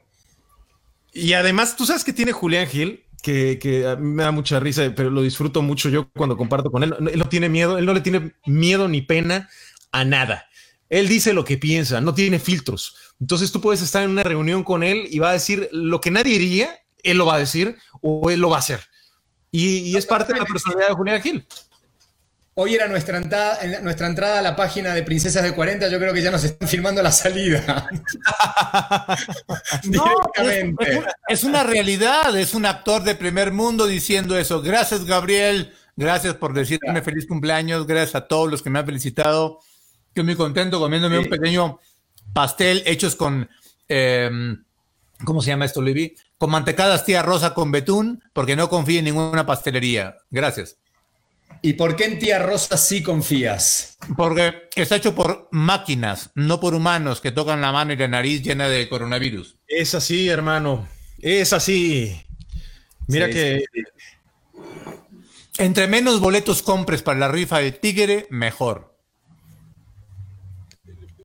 Y además, tú sabes que tiene Julián Gil, que, que a mí me da mucha risa, pero lo disfruto mucho yo cuando comparto con él. Él no tiene miedo, él no le tiene miedo ni pena a nada. Él dice lo que piensa, no tiene filtros. Entonces tú puedes estar en una reunión con él y va a decir lo que nadie diría, él lo va a decir o él lo va a hacer. Y, y es parte de la personalidad de Julián Gil. Hoy era nuestra entrada, nuestra entrada a la página de Princesas de 40. Yo creo que ya nos están filmando la salida. no. Es, es, una realidad. Es un actor de primer mundo diciendo eso. Gracias, Gabriel. Gracias por decirme feliz cumpleaños. Gracias a todos los que me han felicitado. Estoy muy contento comiéndome sí. un pequeño pastel hechos con. Eh, ¿Cómo se llama esto, Levi? Con mantecadas tía Rosa con betún, porque no confío en ninguna pastelería. Gracias. ¿Y por qué en Tía Rosa sí confías? Porque está hecho por máquinas, no por humanos que tocan la mano y la nariz llena de coronavirus. Es así, hermano. Es así. Mira sí, que. Sí, sí. Entre menos boletos compres para la rifa del Tigre, mejor.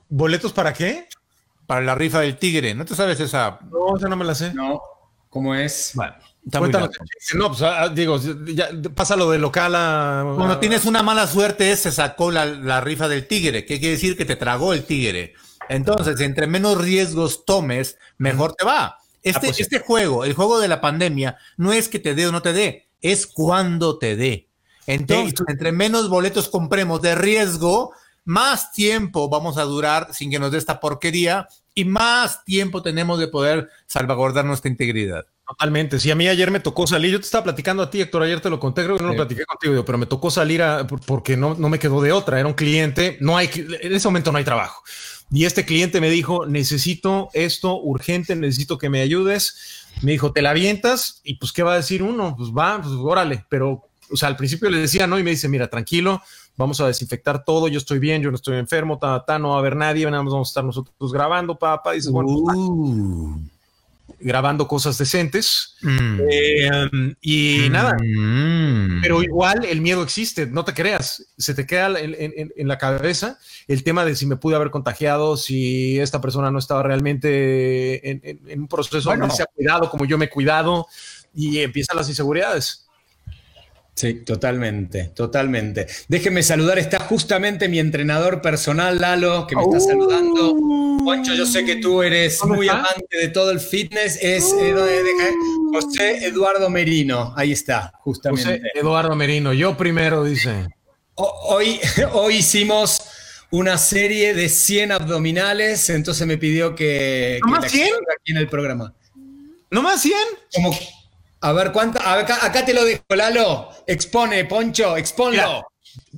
¿Boletos para qué? Para la rifa del Tigre. ¿No te sabes esa? No, esa no me la sé. No. ¿Cómo es? Bueno. Cuéntanos, no, pues, ah, digo, ya, pasa lo de local a. Cuando tienes una mala suerte, se sacó la, la, rifa del tigre, que quiere decir que te tragó el tigre. Entonces, entre menos riesgos tomes, mejor te va. Este, ah, pues, este juego, el juego de la pandemia, no es que te dé o no te dé, es cuando te dé. Entonces, sí, entre menos boletos compremos de riesgo, más tiempo vamos a durar sin que nos dé esta porquería y más tiempo tenemos de poder salvaguardar nuestra integridad. Totalmente. Sí, a mí ayer me tocó salir. Yo te estaba platicando a ti, Héctor. Ayer te lo conté, creo que no sí. lo platiqué contigo, pero me tocó salir a, porque no, no me quedó de otra. Era un cliente. No hay, en ese momento no hay trabajo. Y este cliente me dijo: Necesito esto urgente, necesito que me ayudes. Me dijo: Te la avientas. Y pues, ¿qué va a decir uno? Pues va, pues órale. Pero, o sea, al principio le decía no, y me dice: Mira, tranquilo, vamos a desinfectar todo. Yo estoy bien, yo no estoy enfermo, ta, ta, no va a haber nadie. Nada más vamos a estar nosotros grabando, papá. Dices, bueno, pues, Uh. Grabando cosas decentes. Mm. Eh, y mm. nada, pero igual el miedo existe, no te creas, se te queda en, en, en, la cabeza el tema de si me pude haber contagiado, si esta persona no estaba realmente en, en un proceso bueno. donde se ha cuidado como yo me he cuidado y empiezan las inseguridades. Sí, totalmente, totalmente. Déjeme saludar, está justamente mi entrenador personal, Lalo, que me está uh. saludando. Poncho, yo sé que tú eres muy está? amante de todo el fitness, es uh. eh, José Eduardo Merino, ahí está, justamente. José Eduardo Merino, yo primero, dice. Hoy, hoy hicimos una serie de 100 abdominales, entonces me pidió que... ¿No más 100? Aquí en el programa. ¿No más 100? Como a ver, ¿cuánta? Acá, acá, te lo dejo, Lalo. Expone, Poncho, exponlo. Mira,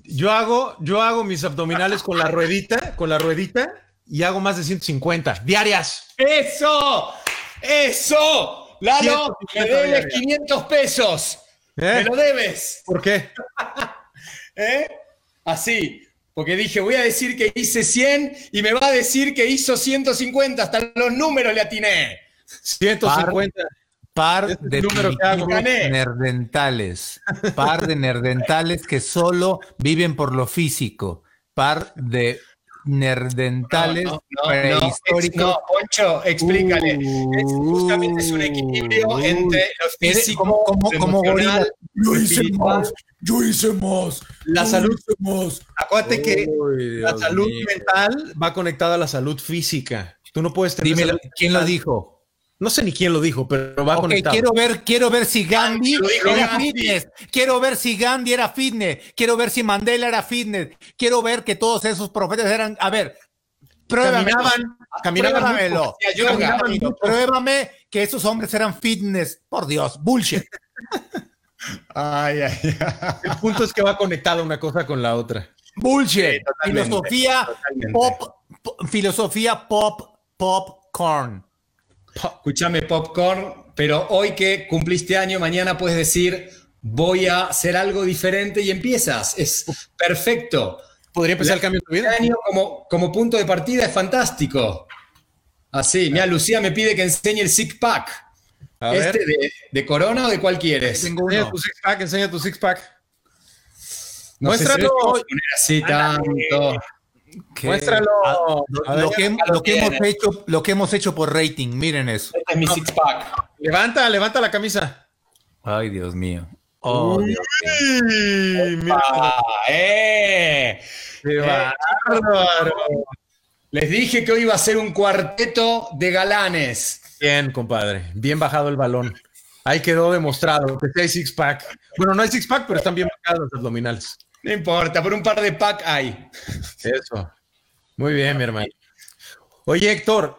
yo hago, yo hago mis abdominales con la ruedita, con la ruedita, y hago más de 150 diarias. ¡Eso! ¡Eso! Lalo, me debes 500 pesos. ¿Eh? Me lo debes. ¿Por qué? ¿Eh? Así. Porque dije, voy a decir que hice 100 y me va a decir que hizo 150. Hasta los números le atiné. 150. Par par este de nerdentales, par de nerdentales que solo viven por lo físico, par de nerdentales no, no, prehistóricos. No, no, Poncho, explícale. Uh, es, justamente es un equilibrio uh, entre los físicos, como, como, como gorila. Yo hice más, yo hice más. La salud, más. Acuérdate que Uy, la salud mío. mental va conectada a la salud física. Tú no puedes tener. Dime, ¿quién lo dijo? No sé ni quién lo dijo, pero va okay, conectado. Quiero ver, quiero ver si Gandhi era Gandhi. fitness. Quiero ver si Gandhi era fitness. Quiero ver si Mandela era fitness. Quiero ver que todos esos profetas eran. A ver, pruébame. Caminaban, caminaban pruébamelo. Caminaban, pruébame que esos hombres eran fitness. Por Dios, bullshit. ay, ay, ay. El punto es que va conectada una cosa con la otra. Bullshit. Sí, filosofía totalmente. pop, pop, filosofía pop, popcorn. Escúchame, Popcorn, pero hoy que cumpliste año, mañana puedes decir, voy a hacer algo diferente y empiezas. Es perfecto. ¿Podría empezar el cambio en tu vida? Este año como, como punto de partida es fantástico. Así, mira, Lucía me pide que enseñe el six pack. A ¿Este de, de, Corona o de cuál quieres? Tengo uno. Enseña tu six pack, enseña tu six pack. No Muéstralo. Sé si así tanto. Que, Muéstralo. A, lo, que, lo, que hemos hecho, lo que hemos hecho por rating, miren eso. Este es mi six pack. Levanta, levanta la camisa. Ay, Dios mío. Oh, Dios mío. Ah, ¡Eh! ¡Qué Eh, bárbaro! Les dije que hoy iba a ser un cuarteto de galanes. Bien, compadre. Bien bajado el balón. Ahí quedó demostrado que sí hay six pack. Bueno, no hay six pack, pero están bien bajados los abdominales. No importa, por un par de pack hay. Eso. Muy bien, mi hermano. Oye, Héctor,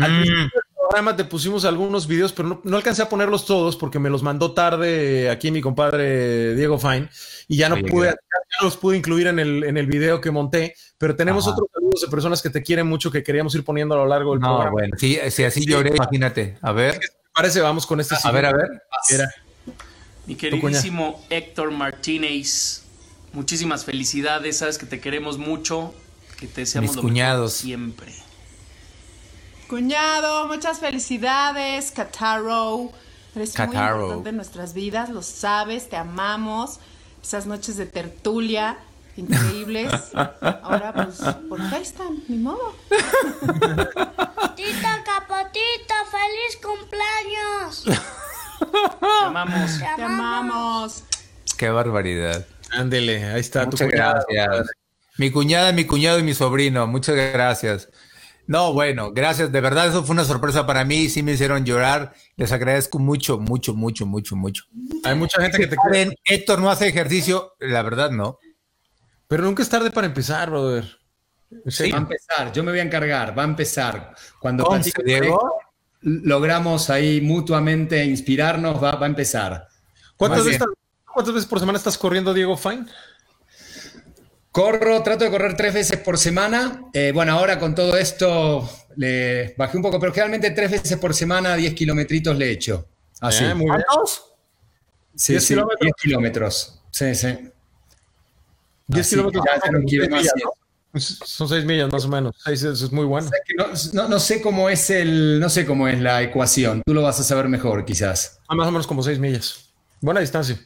al Mm. principio del programa te pusimos algunos videos, pero no, no alcancé a ponerlos todos porque me los mandó tarde aquí mi compadre Diego Fine y ya no Oye, pude, ya los pude incluir en el, en el video que monté, pero tenemos Ajá. otros saludos de personas que te quieren mucho que queríamos ir poniendo a lo largo del No, programa. bueno, sí, si así lloré, imagínate. A ver, ¿Te parece? Vamos con este. a ver, a ver. Mira. Mi queridísimo Héctor Martínez, muchísimas felicidades, sabes que te queremos mucho, que te deseamos Mis lo mejor cuñados. siempre. Cuñado, muchas felicidades, Cataro. Eres muy importante en nuestras vidas, lo sabes, te amamos. Esas noches de tertulia increíbles. Ahora, pues, por FaceTime, ni modo. Tita Capotito, feliz cumpleaños. Te amamos. Te amamos. Qué barbaridad. Ándele, ahí está Muchas tu cuñada. gracias. Mi cuñada, mi cuñado y mi sobrino. Muchas gracias. No, bueno, gracias. De verdad, eso fue una sorpresa para mí. Sí me hicieron llorar. Les agradezco mucho, mucho, mucho, mucho, mucho. Hay mucha gente que te quiere, Saben, Héctor no hace ejercicio. La verdad, no. pero nunca es tarde para empezar, brother. Serio. Va a empezar, yo me voy a encargar, va a empezar. Cuando platico Diego. Logramos ahí mutuamente inspirarnos, va, va a empezar. ¿Cuántas Más veces, bien. ¿Cuántas veces por semana estás corriendo, Diego Fine? Corro, trato de correr tres veces por semana. Eh, bueno, ahora con todo esto le bajé un poco, pero generalmente tres veces por semana, 10 kilometritos le echo. Así. Eh, muy bien. ¿Cuántos? sí, 10 sí, kilómetros. 10 kilómetros. Sí, sí. 10 Así kilómetros. que ya- ya no son quiero seis más. millas, ¿no? Es- Son 6 millas más o menos. Seis, eso es muy bueno. O sea que No, no- no sé cómo es el, no sé cómo es la ecuación. Tú lo vas a saber mejor, quizás. Ah, más o menos como 6 millas. Buena distancia.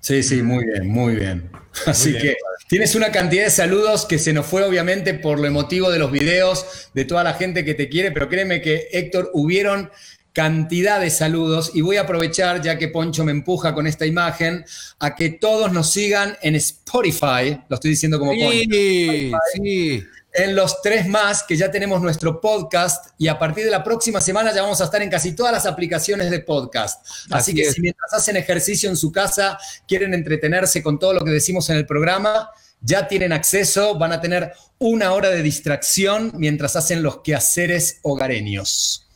Sí, sí, muy bien, muy bien. Así bien. que tienes una cantidad de saludos que se nos fue obviamente por lo emotivo de los videos, de toda la gente que te quiere, pero créeme que Héctor, hubieron cantidad de saludos y voy a aprovechar, ya que Poncho me empuja con esta imagen, a que todos nos sigan en Spotify, lo estoy diciendo como Poncho, Sí, sí. En los tres más, que ya tenemos nuestro podcast y a partir de la próxima semana ya vamos a estar en casi todas las aplicaciones de podcast. Así, Así que es. si mientras hacen ejercicio en su casa, quieren entretenerse con todo lo que decimos en el programa, ya tienen acceso, van a tener una hora de distracción mientras hacen los quehaceres hogareños.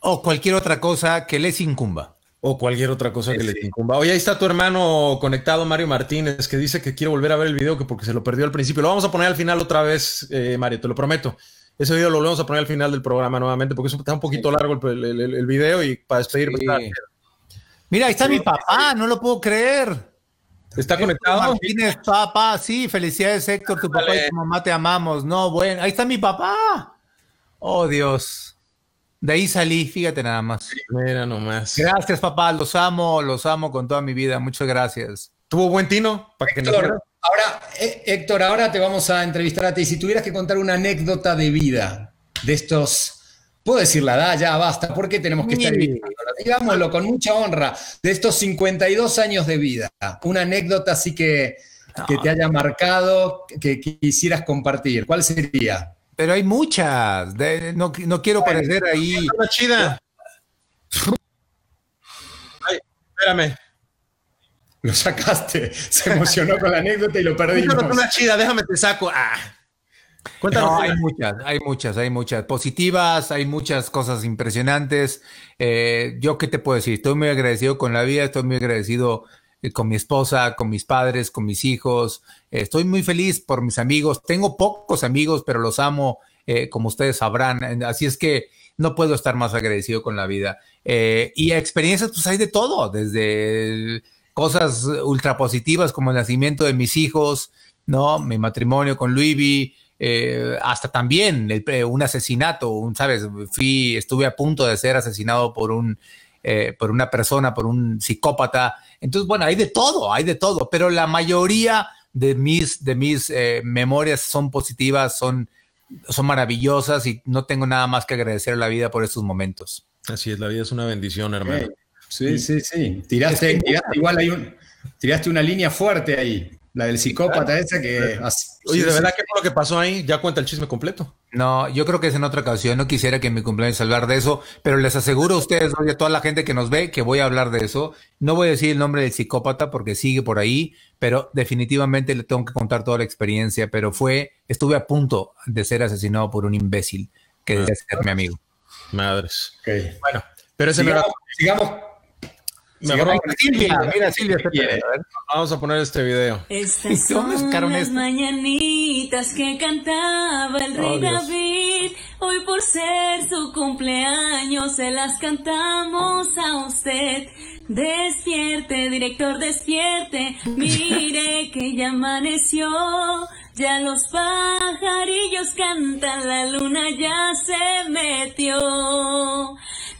O cualquier otra cosa que les incumba. O cualquier otra cosa que le incumba. Oye, ahí está tu hermano conectado, Mario Martínez, que dice que quiere volver a ver el video que porque se lo perdió al principio. Lo vamos a poner al final otra vez, eh, Mario, te lo prometo. Ese video lo vamos a poner al final del programa nuevamente porque es- está un poquito largo el, el- el- el video y para despedirme. Sí. está- Mira, ahí está mi papá, no lo puedo creer. ¿Está conectado? Martínez, papá, sí, felicidades Héctor, tu papá y tu mamá te amamos. No, bueno, ahí está mi papá. Oh, Dios. De ahí salí, fíjate nada más. Mira nomás. Gracias, papá, los amo, los amo con toda mi vida. Muchas gracias. ¿Tuvo buen tino? Para que nos diera? Héctor, ahora, eh, Héctor, ahora te vamos a entrevistar a ti. Si tuvieras que contar una anécdota de vida de estos, puedo decir la edad, ya basta, ¿por qué tenemos que estar? Digámoslo con mucha honra, de estos 52 años de vida, una anécdota así que, que te haya marcado, que quisieras compartir. ¿Cuál sería? Pero hay muchas. de- no, no quiero parecer ahí. Una chida. Ay, espérame. Lo sacaste, se emocionó con la anécdota y lo perdimos. Cuéntanos una chida, déjame te saco. Ah. Cuéntanos. No, hay muchas, hay muchas, hay muchas positivas, hay muchas cosas impresionantes. Eh, yo qué te puedo decir, estoy muy agradecido con la vida, estoy muy agradecido con mi esposa, con mis padres, con mis hijos. Eh, estoy muy feliz por mis amigos. Tengo pocos amigos, pero los amo, eh, como ustedes sabrán. Así es que no puedo estar más agradecido con la vida. Eh, y experiencias, pues hay de todo, desde cosas ultra positivas como el nacimiento de mis hijos, ¿no? Mi matrimonio con Luivi, eh, hasta también eh, un asesinato, un, ¿sabes? Fui, estuve a punto de ser asesinado por un, eh, por una persona, por un psicópata. Entonces, bueno, hay de todo, hay de todo, pero la mayoría de mis, de mis eh, memorias son positivas, son, son maravillosas y no tengo nada más que agradecer a la vida por estos momentos. Así es, la vida es una bendición, hermano. Ok. Sí, sí, sí. Tiraste, tiraste igual hay un, tiraste una línea fuerte ahí. La del psicópata esa que... Oye, ¿de verdad qué fue lo que pasó ahí? Ya cuenta el chisme completo. No, yo creo que es en otra ocasión. No quisiera que en mi cumpleaños hablar de eso, pero les aseguro a ustedes y a toda la gente que nos ve que voy a hablar de eso. No voy a decir el nombre del psicópata porque sigue por ahí, pero definitivamente le tengo que contar toda la experiencia. Pero fue, estuve a punto de ser asesinado por un imbécil que decía ser mi amigo. Madres. Bueno, pero ese sigamos, sigamos Silvia, mira Silvia, Vamos a poner este video. Estas son las mañanitas que cantaba el rey oh, David. Hoy por ser su cumpleaños se las cantamos a usted. Despierte, director, despierte. Mire que ya amaneció. Ya los pajarillos cantan, la luna ya se metió.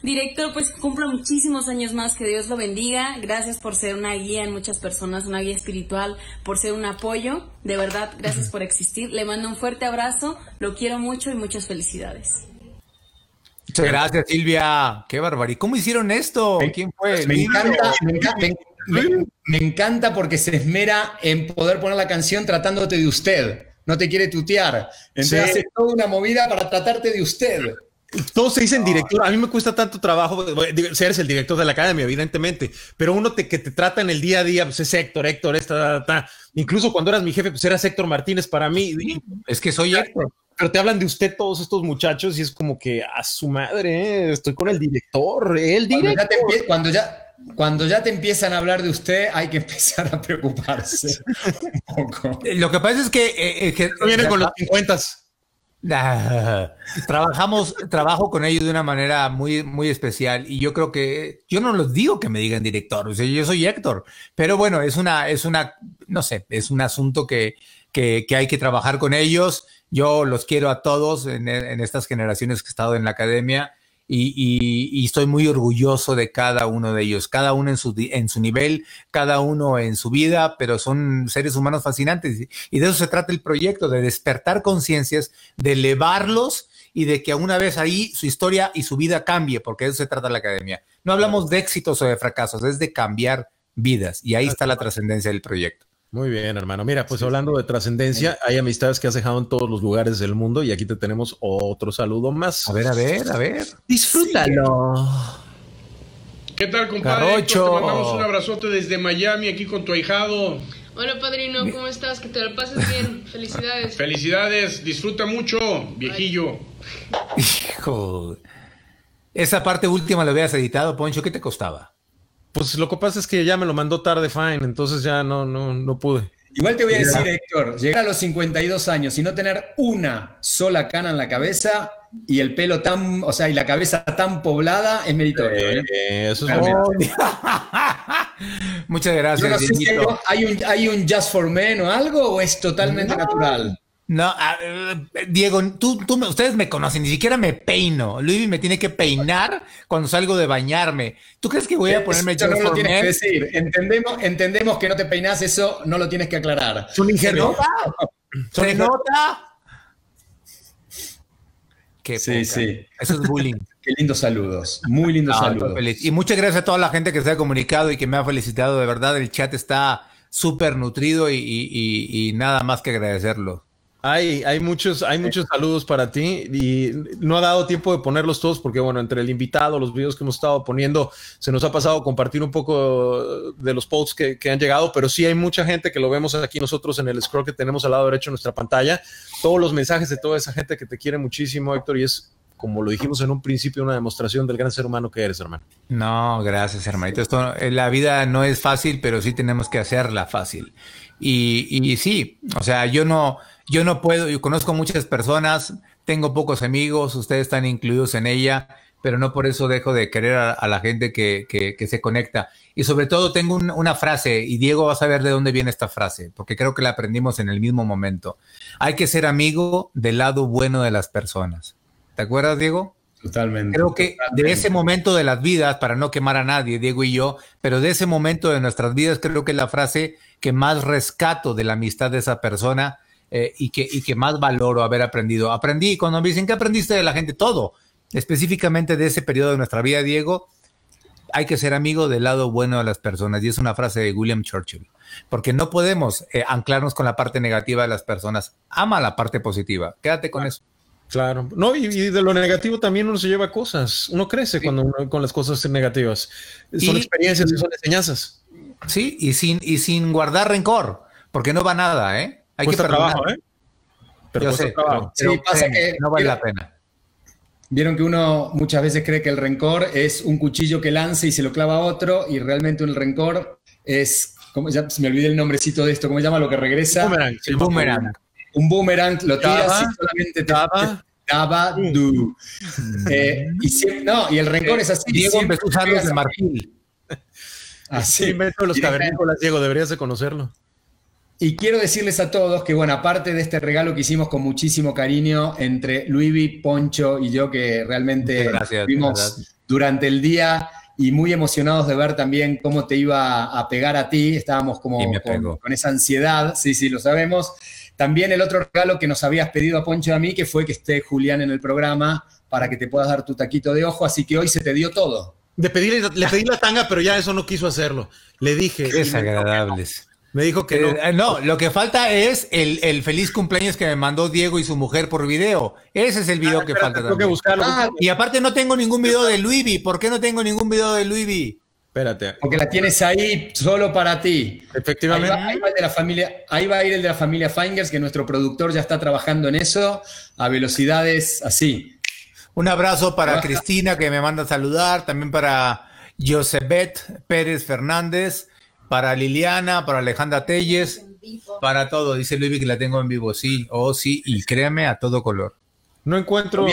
Director, pues cumplo muchísimos años más, que Dios lo bendiga. Gracias por ser una guía en muchas personas, una guía espiritual, por ser un apoyo. De verdad, gracias por existir. Le mando un fuerte abrazo, lo quiero mucho y muchas felicidades. Muchas gracias, Silvia. Qué barbaridad. ¿Cómo hicieron esto? ¿Quién fue? Me encanta, me encanta, porque se esmera en poder poner la canción tratándote de usted. No te quiere tutear. Entonces hace toda una movida para tratarte de usted. Todos se dicen director. A mí me cuesta tanto trabajo ser el director de la academia, evidentemente, pero uno que te trata en el día a día, pues es Héctor, Héctor, esta, incluso cuando eras mi jefe, pues eras Héctor Martínez para mí. Es que soy Héctor. Pero te hablan de usted todos estos muchachos y es como que a su madre, eh, estoy con el director, el director. Cuando ya, cuando ya, te empiezan a hablar de usted, hay que empezar a preocuparse un poco. Lo que pasa es que, eh, eh, que viene con los 50 trabajamos, trabajo con ellos de una manera muy, muy especial y yo creo que yo no los digo que me digan director, o sea, yo soy Héctor, pero bueno, es una, es una, no sé, es un asunto que, que, que hay que trabajar con ellos. Yo los quiero a todos en, en estas generaciones que he estado en la academia y, estoy muy orgulloso de cada uno de ellos, cada uno en su, en su nivel, cada uno en su vida, pero son seres humanos fascinantes. Y de eso se trata el proyecto, de despertar conciencias, de elevarlos y de que una vez ahí su historia y su vida cambie, porque de eso se trata la academia. No hablamos de éxitos o de fracasos, es de cambiar vidas y ahí está la trascendencia del proyecto. Muy bien, hermano. Mira, pues hablando de trascendencia, hay amistades que has dejado en todos los lugares del mundo y aquí te tenemos otro saludo más. A ver, a ver, a ver. Disfrútalo. ¿Qué tal, compadre? Te mandamos un abrazote desde Miami, aquí con tu ahijado. Hola, padrino, ¿cómo estás? Que te lo pases bien. Felicidades. Felicidades, disfruta mucho, viejillo. Hijo. Esa parte última la habías editado, Poncho, ¿qué te costaba? Pues lo que pasa es que ya me lo mandó tarde Fine, entonces ya no, no, no pude. Igual te voy a decir, Héctor, llegar a los 52 años y no tener una sola cana en la cabeza y el pelo tan, o sea, y la cabeza tan poblada es meritorio. ¿eh? eso es Muchas gracias. ¿hay, un, ¿Hay un Just for Men o algo o es totalmente natural? No, Diego, tú, tú, ustedes me conocen, ni siquiera me peino. Luis me tiene que peinar cuando salgo de bañarme. ¿Tú crees que voy a ponerme Eso no lo tienes que decir. Entendemos, entendemos que no te peinas, eso no lo tienes que aclarar. ¿Se nota? ¿Se nota? Qué sí, sí. Eso es bullying. Qué lindos saludos. Muy lindos saludos. Y muchas gracias a toda la gente que se ha comunicado y que me ha felicitado. De verdad, el chat está súper nutrido y nada más que agradecerlo. Hay, hay, muchos, hay muchos saludos para ti y no ha dado tiempo de ponerlos todos porque, bueno, entre el invitado, los videos que hemos estado poniendo, se nos ha pasado compartir un poco de los posts que, que han llegado, pero sí hay mucha gente que lo vemos aquí nosotros en el scroll que tenemos al lado derecho de nuestra pantalla. Todos los mensajes de toda esa gente que te quiere muchísimo, Héctor, y es como lo dijimos en un principio, una demostración del gran ser humano que eres, hermano. No, gracias, hermanito. Esto, eh, la vida no es fácil, pero sí tenemos que hacerla fácil. Y, y sí, o sea, yo no, yo no puedo, yo conozco muchas personas, tengo pocos amigos, ustedes están incluidos en ella, pero no por eso dejo de querer a, la gente que, que, se conecta. Y sobre todo tengo una frase, y Diego va a saber de dónde viene esta frase, porque creo que la aprendimos en el mismo momento. Hay que ser amigo del lado bueno de las personas. ¿Te acuerdas, Diego? Totalmente. Creo que de ese momento de las vidas, para no quemar a nadie, Diego y yo, pero de ese momento de nuestras vidas, creo que la frase que más rescato de la amistad de esa persona eh, y, que, y que más valoro haber aprendido. Aprendí, cuando me dicen, ¿qué aprendiste de la gente? Todo. Específicamente de ese periodo de nuestra vida, Diego, hay que ser amigo del lado bueno de las personas. Y es una frase de William Churchill. Porque no podemos eh, anclarnos con la parte negativa de las personas. Ama la parte positiva. Quédate con eso. Claro, no, y, de lo negativo también uno se lleva cosas, uno crece cuando uno, con las cosas negativas. Son experiencias y son enseñanzas. Sí, y sin, y sin guardar rencor, porque no va nada, ¿eh? Hay que trabajo, ¿eh? Pero, sí, pasa que no vale la pena. Vieron que uno muchas veces cree que el rencor es un cuchillo que lanza y se lo clava a otro, y realmente un rencor es, ¿cómo, ya me olvidé el nombrecito de esto, ¿cómo se llama lo que regresa? Boomerang, el boomerang un boomerang, lo tiras y solamente te daba du. Eh, y no, y el rencor es así. Diego empezó a usarlos de marfil. Así. Sí, los cavernícolas, Diego, deberías de conocerlo. Y quiero decirles a todos que, bueno, aparte de este regalo que hicimos con muchísimo cariño entre Luivi, Poncho y yo, que realmente vimos durante el día y muy emocionados de ver también cómo te iba a pegar a ti, estábamos como con, con, esa ansiedad, sí, sí, lo sabemos. También el otro regalo que nos habías pedido a Poncho y a mí, que fue que esté Julián en el programa para que te puedas dar tu taquito de ojo, así que hoy se te dio todo. Le pedí, le pedí la tanga, pero ya eso no quiso hacerlo. Le dije. Desagradables. Me dijo que no. Eh, no, lo que falta es el, feliz cumpleaños que me mandó Diego y su mujer por video. Ese es el video ah, que falta. Tengo que buscarlo. Ah, y aparte no tengo ningún video de Luivi. ¿Por qué no tengo ningún video de Luivi? Espérate. Porque la tienes ahí solo para ti. Efectivamente. Ahí va, de la familia, ahí va a ir el de la familia Fingers, que nuestro productor ya está trabajando en eso a velocidades así. Un abrazo para Cristina, que me manda a saludar. También para Josebet Pérez Fernández. Para Liliana, para Alejandra Telles. Para todo. Dice Luis que la tengo en vivo. Sí, oh sí. Y créame a todo color. No encuentro.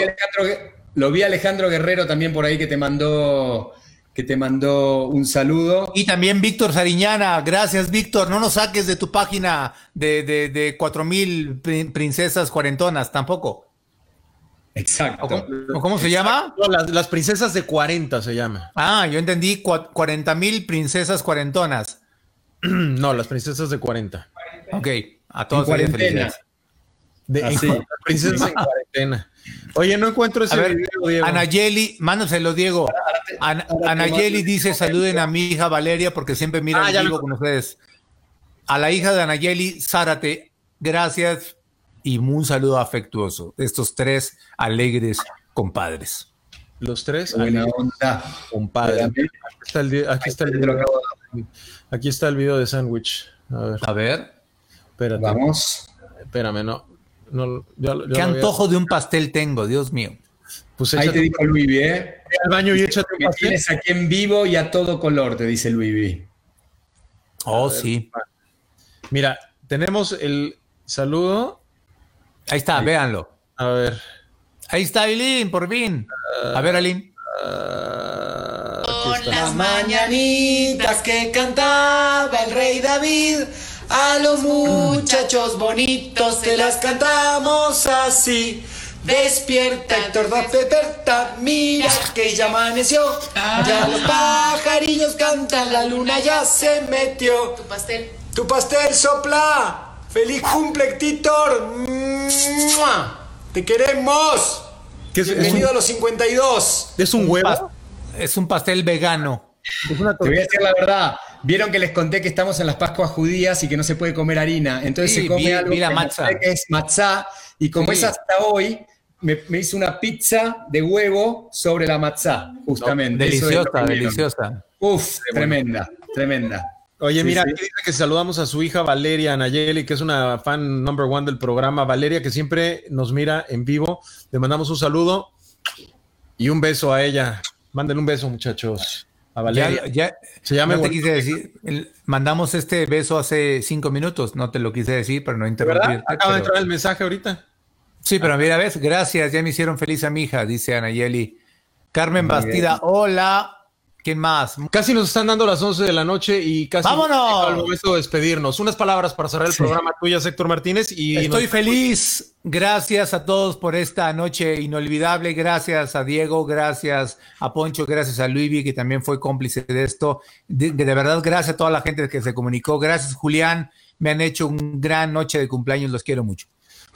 lo vi a Alejandro Guerrero también por ahí que te mandó que te mandó un saludo. Y también Víctor Sariñana, gracias Víctor, no nos saques de tu página de, de, de 4000 princesas cuarentonas, tampoco. Exacto. cómo, se llama? las, princesas de 40 se llama. Ah, yo entendí 40 mil princesas cuarentonas. no, las princesas de 40. Ok, a todos cuarentena. De, princesas en cuarentena. Oye, no encuentro ese video, Diego. Anayeli, mándaselo, Diego. Anayeli dice: saluden a mi hija Valeria porque siempre mira ah, el vivo con ustedes. A la hija de Anayeli, Zárate, gracias y un saludo afectuoso. Estos tres alegres compadres. Los tres. Buena onda. Compadre. Aquí está el, aquí está el video. Aquí está el video de Sandwich. A ver. A ver. Espérate. Vamos. Espérame, no. ¿Qué antojo de un pastel tengo, Dios mío? Pues Ahí te dijo Luis ¿eh? al baño y échate un pastel. Tienes aquí en vivo y a todo color, te dice Luis Oh, sí. Mira, tenemos el saludo. Ahí está, véanlo. A ver. Ahí está Aileen, por fin. a ver, Aileen. Con las mañanitas que cantaba el rey David a los muchachos bonitos te las cantamos así. Despierta, Héctor, desperta, mira que ya amaneció. Ya los pajarillos cantan, la luna ya se metió. Tu pastel. Tu pastel sopla. Feliz cumple, Héctor. Te queremos. Bienvenido a los 52. ¿Es un huevo? Es un pastel vegano. Te voy a decir la verdad. Vieron que les conté que estamos en las Pascuas judías y que no se puede comer harina. Entonces se come algo que, es matzá. Y como es hasta hoy, me, hice una pizza de huevo sobre la matzá, justamente. deliciosa, deliciosa. Uf, tremenda, tremenda. Oye, mira, aquí dice que saludamos a su hija Valeria Nayeli, que es una fan number one del programa. Valeria, que siempre nos mira en vivo. Le mandamos un saludo y un beso a ella. Manden un beso, muchachos. Ya, se llama te quise decir, mandamos este beso hace cinco minutos, no te lo quise decir, pero no interrumpir. Acaba de entrar el mensaje ahorita. Sí, pero mira, ves, gracias, ya me hicieron feliz a mi hija, dice Anayeli. Carmen Bastida, hola, ¿Quién más? Casi nos están dando las 11 de la noche y casi ¡Vámonos! al momento de despedirnos. Unas palabras para cerrar el programa tuya, Héctor Martínez. Y Estoy feliz. Gracias a todos por esta noche inolvidable. Gracias a Diego, gracias a Poncho, gracias a Luivi, que también fue cómplice de esto. De, de verdad, gracias a toda la gente que se comunicó. Gracias, Julián. Me han hecho una gran noche de cumpleaños. Los quiero mucho.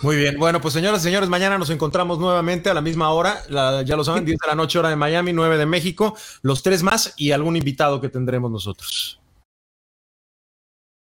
Muy bien, bueno, pues señoras y señores, mañana nos encontramos nuevamente a la misma hora, ya lo saben, 10 de la noche hora de Miami, 9 de México, los tres más y algún invitado que tendremos nosotros.